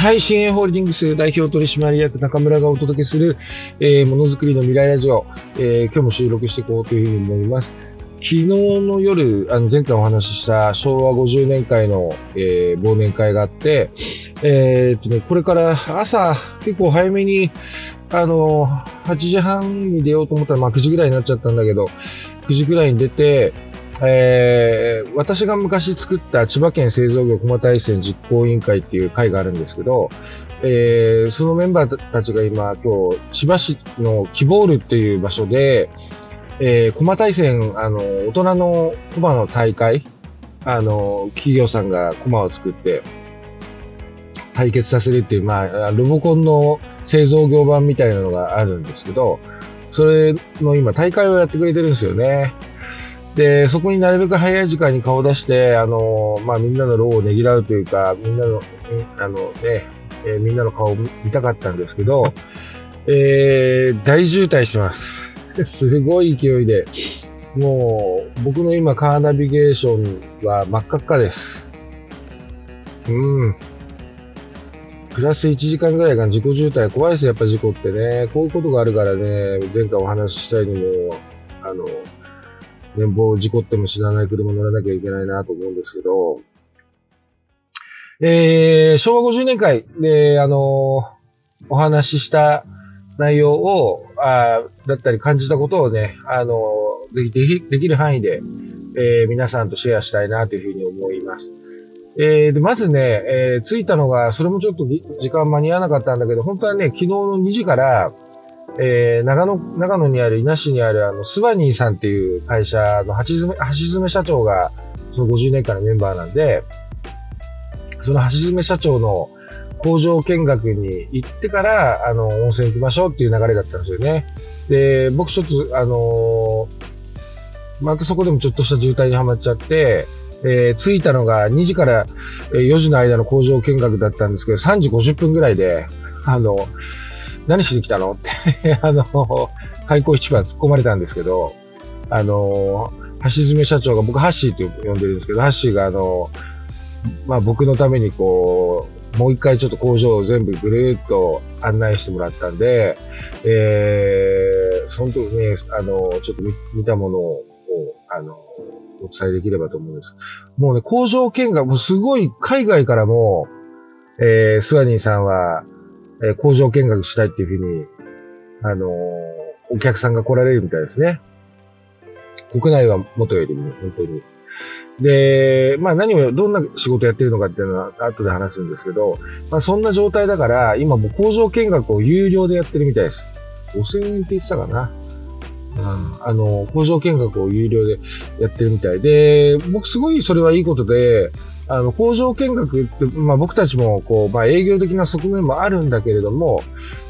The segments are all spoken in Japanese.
はい、新鋭ホールディングス代表取締役中村がお届けする、えー、ものづくりの未来ラジオ、えー、今日も収録していこうというふうに思います。昨日の夜、あの前回お話しした昭和50年会の、えー、忘年会があって、えー、っとね、これから朝結構早めに、あの、8時半に出ようと思ったら、まあ9時ぐらいになっちゃったんだけど、9時ぐらいに出て、えー、私が昔作った千葉県製造業駒大戦実行委員会っていう会があるんですけど、えー、そのメンバーたちが今、今日、千葉市のキボールっていう場所で、えー、駒大戦、あの、大人の駒の大会、あの、企業さんが駒を作って、対決させるっていう、まあ、ロボコンの製造業版みたいなのがあるんですけど、それの今大会をやってくれてるんですよね。で、そこになるべく早い時間に顔を出して、あの、まあ、みんなの労をねぎらうというか、みんなの、あのね、えー、みんなの顔を見たかったんですけど、えー、大渋滞します。すごい勢いで、もう、僕の今カーナビゲーションは真っ赤っかです。うん。プラス1時間ぐらいが自己渋滞怖いですやっぱ事故ってね。こういうことがあるからね、前回お話ししたいにも、あの、年俸事故っても知らない車乗らなきゃいけないなと思うんですけど、えー、昭和50年会で、あのお話しした内容を、あだったり感じたことをね、あのできできる範囲で、えー、皆さんとシェアしたいなというふうに思います。えー、で、まずね、えー、着いたのが、それもちょっと時間間に合わなかったんだけど、本当はね、昨日の2時から、えー、長野、長野にある、稲市にある、あの、スバニーさんっていう会社の橋爪、橋爪社長が、その50年間のメンバーなんで、その橋爪社長の工場見学に行ってから、あの、温泉行きましょうっていう流れだったんですよね。で、僕ちょっと、あのー、またそこでもちょっとした渋滞にはまっちゃって、えー、着いたのが2時から4時の間の工場見学だったんですけど、3時50分ぐらいで、あの、何しに来たのって あの、開口一番突っ込まれたんですけど、あの、橋爪社長が、僕ハッシーって呼んでるんですけど、ハッシーがあの、まあ僕のためにこう、もう一回ちょっと工場を全部ぐるっと案内してもらったんで、えー、その時ね、あの、ちょっと見たものを、あの、お伝えできればと思うんです。もうね、工場見学、もうすごい海外からも、えー、スワニーさんは、えー、工場見学したいっていうふうに、あのー、お客さんが来られるみたいですね。国内は元よりも、本当に。で、まあ何を、どんな仕事やってるのかっていうのは後で話すんですけど、まあそんな状態だから、今も工場見学を有料でやってるみたいです。5000円って言ってたかな。うん、あの、工場見学を有料でやってるみたいで、僕すごいそれはいいことで、あの、工場見学って、まあ僕たちも、こう、まあ営業的な側面もあるんだけれども、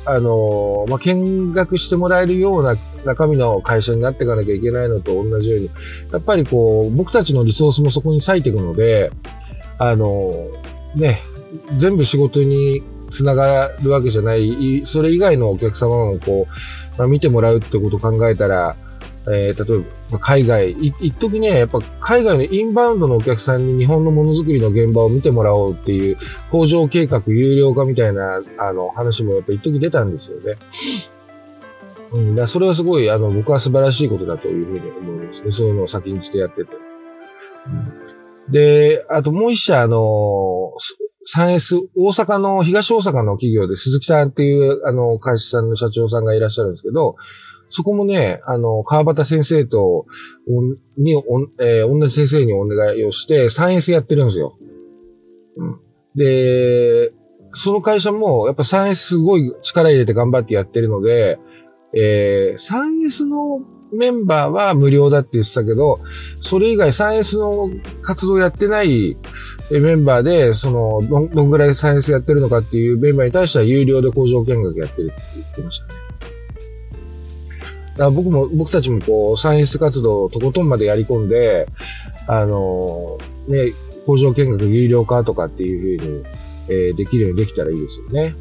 あの、まあ見学してもらえるような中身の会社になっていかなきゃいけないのと同じように、やっぱりこう、僕たちのリソースもそこに割いていくので、あの、ね、全部仕事につながるわけじゃない、それ以外のお客様もこう、まあ、見てもらうってことを考えたら、えー、例えば、海外、い、一時ね、やっぱ海外のインバウンドのお客さんに日本のものづくりの現場を見てもらおうっていう工場計画有料化みたいな、あの、話もやっぱ一時出たんですよね。うん、だそれはすごい、あの、僕は素晴らしいことだというふうに思いますね。そういうのを先にしてやってて。うん、で、あともう一社、あの、3S、大阪の、東大阪の企業で鈴木さんっていう、あの、会社さんの社長さんがいらっしゃるんですけど、そこもね、あの、川端先生と、に、おえー、同じ先生にお願いをして、3S やってるんですよ。うん。で、その会社も、やっぱ 3S すごい力入れて頑張ってやってるので、えー、3S のメンバーは無料だって言ってたけど、それ以外 3S の活動やってないメンバーで、その、どんどんぐらい 3S やってるのかっていうメンバーに対しては有料で工場見学やってるって言ってましたね。だ僕も、僕たちもこう、サイエンス活動をとことんまでやり込んで、あのー、ね、工場見学有料化とかっていうふうに、えー、できるようにできたらいいですよね。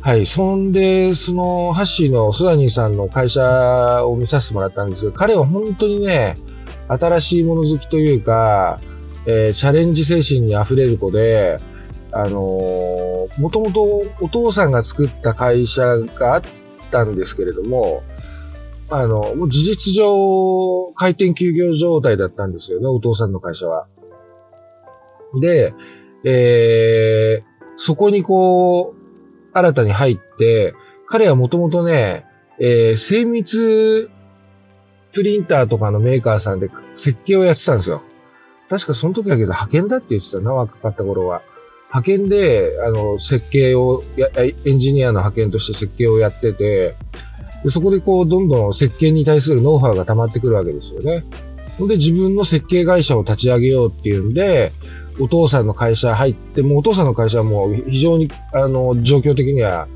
はい。そんで、その、ハッシーのスダニーさんの会社を見させてもらったんですけど、彼は本当にね、新しいもの好きというか、えー、チャレンジ精神に溢れる子で、あのー、もともとお父さんが作った会社があったんですけれども、あの、もう事実上、開店休業状態だったんですよね、お父さんの会社は。で、えー、そこにこう、新たに入って、彼はもともとね、えー、精密プリンターとかのメーカーさんで設計をやってたんですよ。確かその時だけど派遣だって言ってたな、若かった頃は。派遣で、あの、設計をや、エンジニアの派遣として設計をやってて、でそこでこう、どんどん設計に対するノウハウが溜まってくるわけですよね。ほんで自分の設計会社を立ち上げようっていうんで、お父さんの会社入って、もうお父さんの会社はもう非常に、あの、状況的には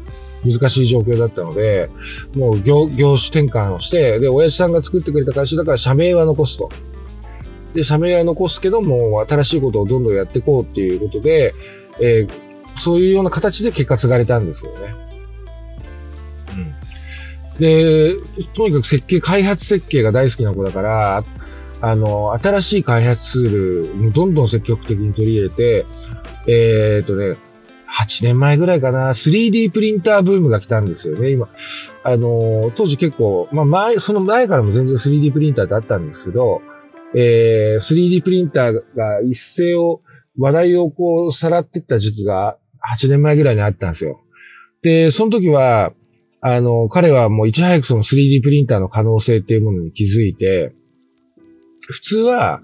難しい状況だったので、もう業業種転換をして、で、親父さんが作ってくれた会社だから社名は残すと。で、社名は残すけども、新しいことをどんどんやっていこうっていうことで、えー、そういうような形で結果継がれたんですよね。うん。で、とにかく設計、開発設計が大好きな子だから、あの、新しい開発ツール、どんどん積極的に取り入れて、えー、っとね、8年前ぐらいかな、3D プリンターブームが来たんですよね、今。あの、当時結構、まあ前、その前からも全然 3D プリンターってあったんですけど、えー、3D プリンターが一斉を、話題をこう、さらっていった時期が8年前ぐらいにあったんですよ。で、その時は、あの、彼はもういち早くその 3D プリンターの可能性っていうものに気づいて、普通は、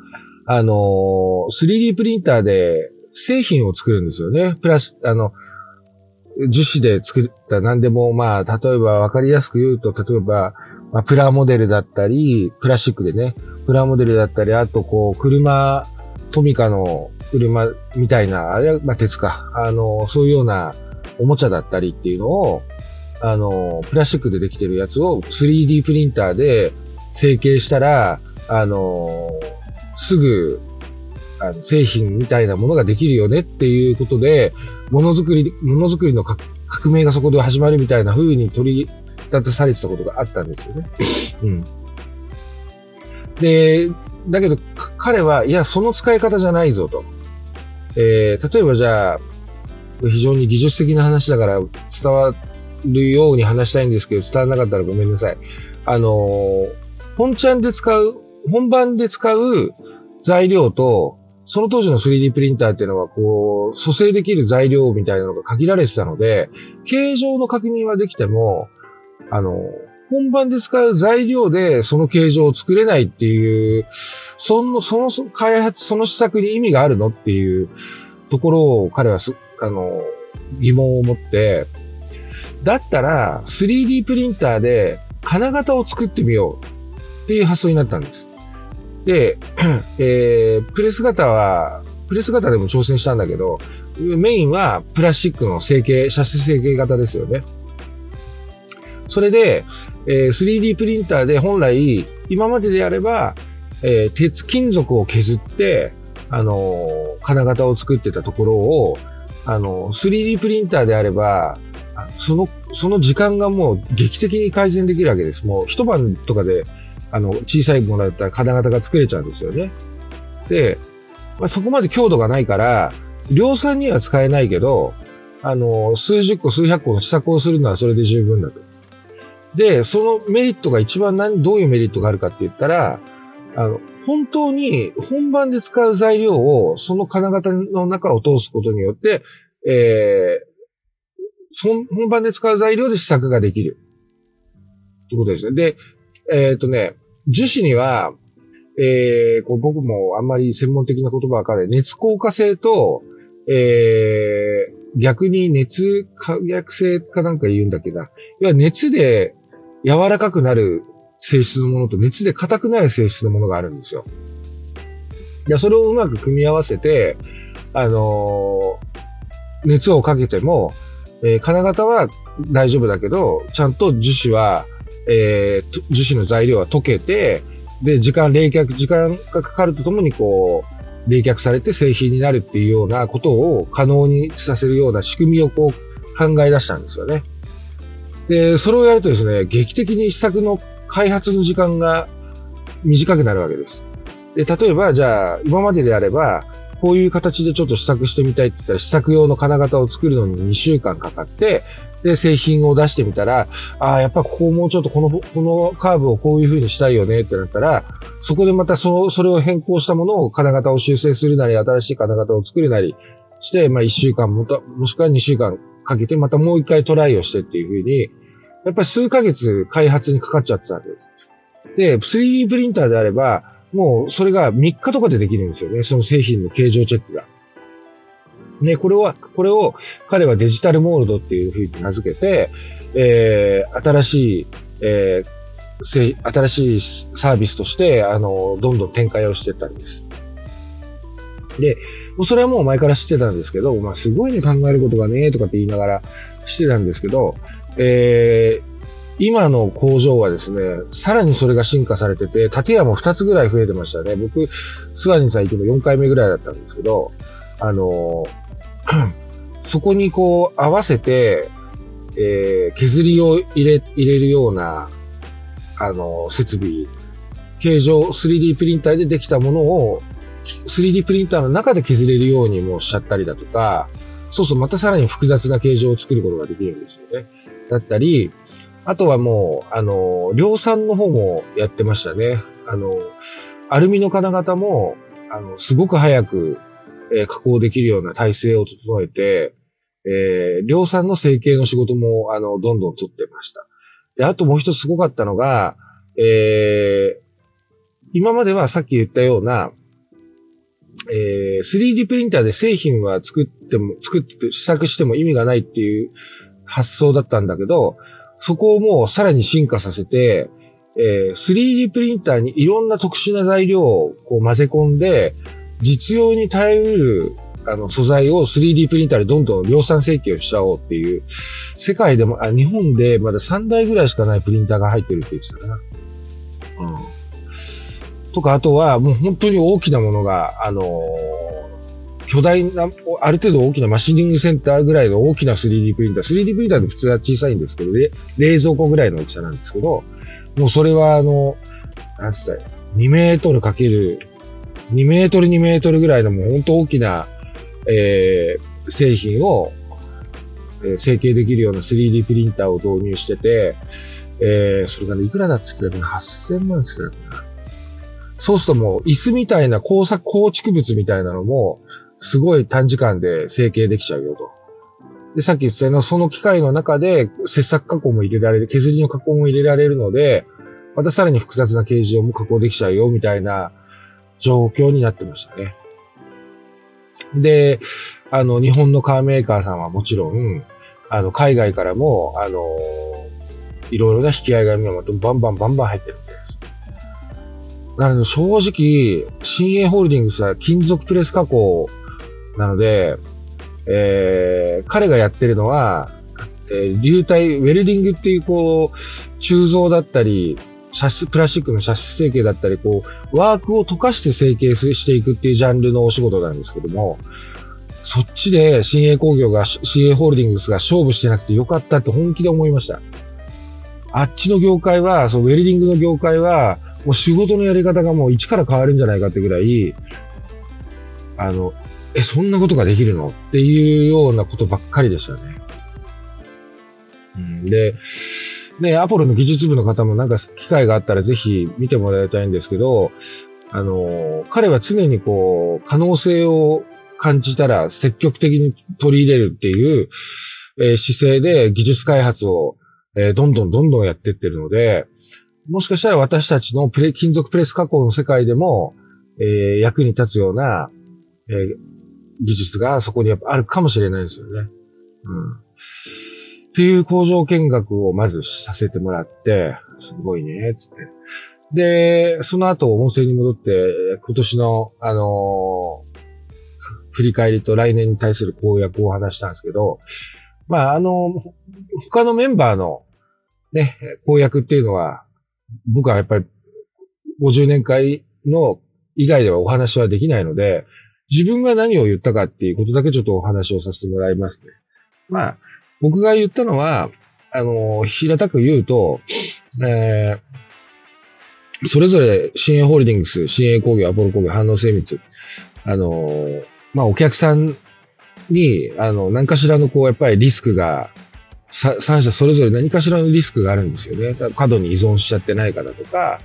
あの、3D プリンターで製品を作るんですよね。プラス、あの、樹脂で作った何でも、まあ、例えば分かりやすく言うと、例えば、まあ、プラモデルだったり、プラスチックでね、プラモデルだったり、あとこう、車、トミカの車みたいな、あれは、まあ、鉄か。あの、そういうようなおもちゃだったりっていうのを、あの、プラスチックでできてるやつを 3D プリンターで成形したら、あの、すぐ、あの製品みたいなものができるよねっていうことで、ものづくり、ものづくりの革命がそこで始まるみたいな風に取り立たされてたことがあったんですよね。うん。で、だけど、彼は、いや、その使い方じゃないぞと。えー、例えばじゃあ、非常に技術的な話だから伝わるように話したいんですけど、伝わらなかったらごめんなさい。あのー、本ちゃんで使う、本番で使う材料と、その当時の 3D プリンターっていうのは、こう、蘇生できる材料みたいなのが限られてたので、形状の確認はできても、あの、本番で使う材料でその形状を作れないっていう、その、その開発、その施策に意味があるのっていうところを彼はす、あの、疑問を持って、だったら 3D プリンターで金型を作ってみようっていう発想になったんです。で、えー、プレス型は、プレス型でも挑戦したんだけど、メインはプラスチックの成形、シャス成形型ですよね。それで、えー、3D プリンターで本来、今までであれば、えー、鉄金属を削って、あのー、金型を作ってたところを、あのー、3D プリンターであれば、その、その時間がもう劇的に改善できるわけです。もう一晩とかで、あの、小さいものだったら金型が作れちゃうんですよね。で、まあ、そこまで強度がないから、量産には使えないけど、あの、数十個、数百個の試作をするのはそれで十分だと。で、そのメリットが一番何、どういうメリットがあるかって言ったら、あの、本当に本番で使う材料をその金型の中を通すことによって、えー、本番で使う材料で試作ができる。ってことですね。で、えっ、ー、とね、樹脂には、えー、こう僕もあんまり専門的な言葉わかんない。熱硬化性と、えー、逆に熱可逆性かなんか言うんだけど、要は熱で柔らかくなる性質のものと熱で硬くなる性質のものがあるんですよ。いや、それをうまく組み合わせて、あのー、熱をかけても、えー、金型は大丈夫だけど、ちゃんと樹脂は、えー、樹脂の材料は溶けて、で、時間、冷却、時間がかかるとともにこう、冷却されて製品になるっていうようなことを可能にさせるような仕組みをこう考え出したんですよね。で、それをやるとですね、劇的に試作の開発の時間が短くなるわけです。で、例えば、じゃあ、今までであれば、こういう形でちょっと試作してみたいって言ったら、試作用の金型を作るのに2週間かかって、で、製品を出してみたら、ああ、やっぱここもうちょっとこの、このカーブをこういう風にしたいよねってなったら、そこでまたその、それを変更したものを金型を修正するなり、新しい金型を作るなりして、まあ1週間もた、もしくは2週間かけてまたもう一回トライをしてっていう風に、やっぱり数ヶ月開発にかかっちゃってたんです。で、3D プリンターであれば、もうそれが3日とかでできるんですよね。その製品の形状チェックが。ね、これは、これを彼はデジタルモールドっていうふうに名付けて、えー、新しい、えー、新しいサービスとして、あの、どんどん展開をしてったんです。で、もうそれはもう前から知ってたんですけど、まあ、すごいね、考えることがね、とかって言いながらしてたんですけど、えー、今の工場はですね、さらにそれが進化されてて、建屋も2つぐらい増えてましたね。僕、スワニンさん行っても4回目ぐらいだったんですけど、あの そこにこう合わせて、えー、削りを入れ、入れるような、あの、設備、形状、3D プリンターでできたものを、3D プリンターの中で削れるようにもしちゃったりだとか、そうそう、またさらに複雑な形状を作ることができるんですよね。だったり、あとはもう、あの、量産の方もやってましたね。あの、アルミの金型も、あの、すごく早く、えー、加工できるような体制を整えて、えー、量産の成形の仕事も、あの、どんどん取ってました。で、あともう一つすごかったのが、えー、今まではさっき言ったような、えー、3D プリンターで製品は作っても、作って試作しても意味がないっていう発想だったんだけど、そこをもうさらに進化させて、えー、3D プリンターにいろんな特殊な材料をこう混ぜ込んで、実用に耐えうるあの素材を 3D プリンターでどんどん量産設計をしちゃおうっていう、世界でも、あ日本でまだ3台ぐらいしかないプリンターが入ってるって言ってたな。うん。とか、あとはもう本当に大きなものが、あのー、巨大な、ある程度大きなマシニングセンターぐらいの大きな 3D プリンター。3D プリンターって普通は小さいんですけど、冷蔵庫ぐらいの大きさなんですけど、もうそれはあの、なんつった2メートルかける、2メートル2メートルぐらいのもう本当大きな、えー、製品を、えー、成形できるような 3D プリンターを導入してて、えー、それがね、いくらだっつってたかな ?8000 万っつってたかな？そうするともう、椅子みたいな工作、構築物みたいなのも、すごい短時間で成形できちゃうよと。で、さっき言ったような、その機械の中で、切削加工も入れられる、削りの加工も入れられるので、またさらに複雑な形状も加工できちゃうよ、みたいな状況になってましたね。で、あの、日本のカーメーカーさんはもちろん、あの、海外からも、あの、いろいろな引き合いが今またバンバンバンバン入ってるんです。なので、正直、新鋭ホールディングスは金属プレス加工なので、えー、彼がやってるのは、えー、流体、ウェルディングっていうこう、鋳造だったり、シャス、プラスチックのシャス成形だったり、こう、ワークを溶かして成形していくっていうジャンルのお仕事なんですけども、そっちで新鋭工業が、新鋭ホールディングスが勝負してなくてよかったって本気で思いました。あっちの業界は、そう、ウェルディングの業界は、もう仕事のやり方がもう一から変わるんじゃないかってぐらい、あの、え、そんなことができるの？っていうようなことばっかりでしたね。うん、で、ね、アポロの技術部の方もなんか機会があったらぜひ見てもらいたいんですけど、あの、彼は常にこう、可能性を感じたら積極的に取り入れるっていう、えー、姿勢で技術開発を、えー、どんどんどんどんやってってるので、もしかしたら私たちのプレ金属プレス加工の世界でも、えー、役に立つような、え、技術がそこにやっぱあるかもしれないですよね。うん。っていう工場見学をまずさせてもらって、すごいね、つって。で、その後温泉に戻って、今年の、あのー、振り返りと来年に対する公約を話したんですけど、まあ、あの、他のメンバーのね、公約っていうのは、僕はやっぱり50年会の以外ではお話はできないので、自分が何を言ったかっていうことだけちょっとお話をさせてもらいますね。まあ、僕が言ったのは、あの、平たく言うと、えー、それぞれ新鋭ホールディングス、新鋭工業、アポロ工業、反応精密、あの、まあお客さんに、あの、何かしらのこう、やっぱりリスクが、さ三者それぞれ何かしらのリスクがあるんですよね。過度に依存しちゃってないかだとか、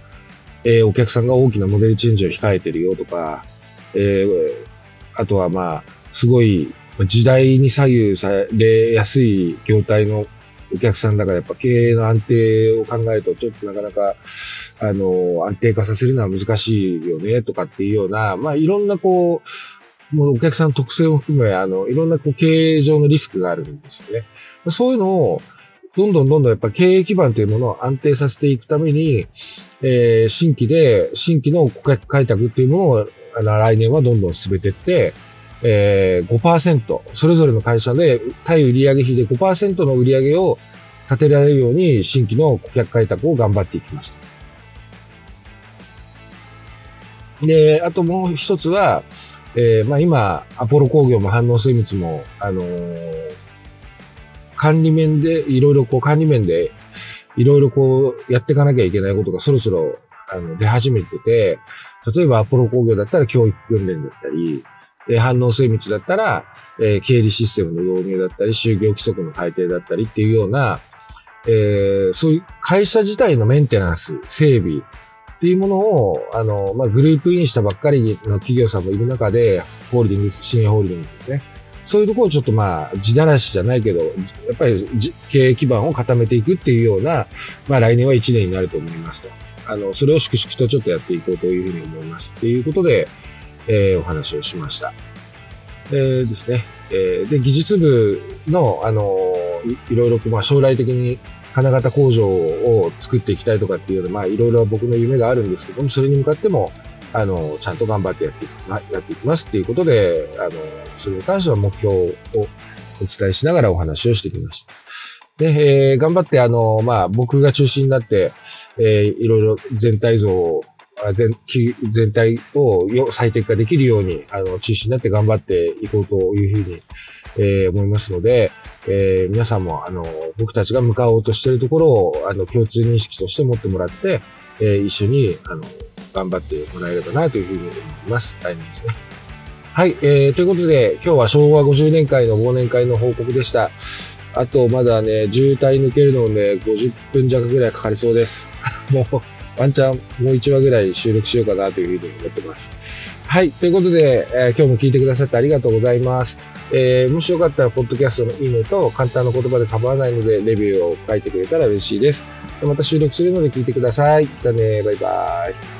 えー、お客さんが大きなモデルチェンジを控えてるよとか、えー、あとはまあ、すごい時代に左右されやすい業態のお客さんだからやっぱ経営の安定を考えるとちょっとなかなか、あの、安定化させるのは難しいよねとかっていうような、まあいろんなこう、もうお客さん特性も含め、あの、いろんなこう経営上のリスクがあるんですよね。そういうのを、どんどんどんどんやっぱ経営基盤というものを安定させていくために、えー、新規で、新規の顧客開拓っていうものを、来年はどんどん進めていって、えー、5%、それぞれの会社で対売上比で5%の売上を立てられるように新規の顧客開拓を頑張っていきました。で、あともう一つは、えー、まあ今、アポロ工業も反応精密も、あのー、管理面で、いろいろこう管理面で、いろいろこうやっていかなきゃいけないことがそろそろあの出始めてて、例えばアポロ工業だったら教育訓練だったり、え反応精密だったら、え経理システムの導入だったり、就業規則の改定だったりっていうような、えー、そういう会社自体のメンテナンス、整備っていうものを、あの、まあ、グループインしたばっかりの企業さんもいる中で、ホールディングス、新ホールディングスですね。そういうところをちょっとまあ、地だらしじゃないけど、やっぱり経営基盤を固めていくっていうような、まあ来年は1年になると思いますと。あの、それを粛々とちょっとやっていこうというふうに思います。っていうことで、えー、お話をしました。えー、ですね。えー、で、技術部の、あのい、いろいろ、まあ、将来的に金型工場を作っていきたいとかっていうのまあ、いろいろ僕の夢があるんですけども、それに向かっても、あの、ちゃんと頑張ってやっていく、やっていきますっていうことで、あの、それに関しては目標をお伝えしながらお話をしてきました。で、えー、頑張って、あの、まあ、僕が中心になって、えー、いろいろ全体像を全全体を最適化できるように、あの、中心になって頑張っていこうというふうに、えー、思いますので、えー、皆さんも、あの、僕たちが向かおうとしているところを、あの、共通認識として持ってもらって、えー、一緒に、あの、頑張ってもらえればなというふうに思います。来年ですね。はい、えー、ということで、今日は昭和50年会の忘年会の報告でした。あと、まだね、渋滞抜けるので、50分弱ぐらいかかりそうです。もう、ワンチャンもう1話ぐらい収録しようかなというふうに思ってます。はい。ということで、えー、今日も聞いてくださってありがとうございます。えー、もしよかったら、ポッドキャストのいいねと、簡単な言葉で構わないので、レビューを書いてくれたら嬉しいです。また収録するので聞いてください。じゃあね、バイバイ。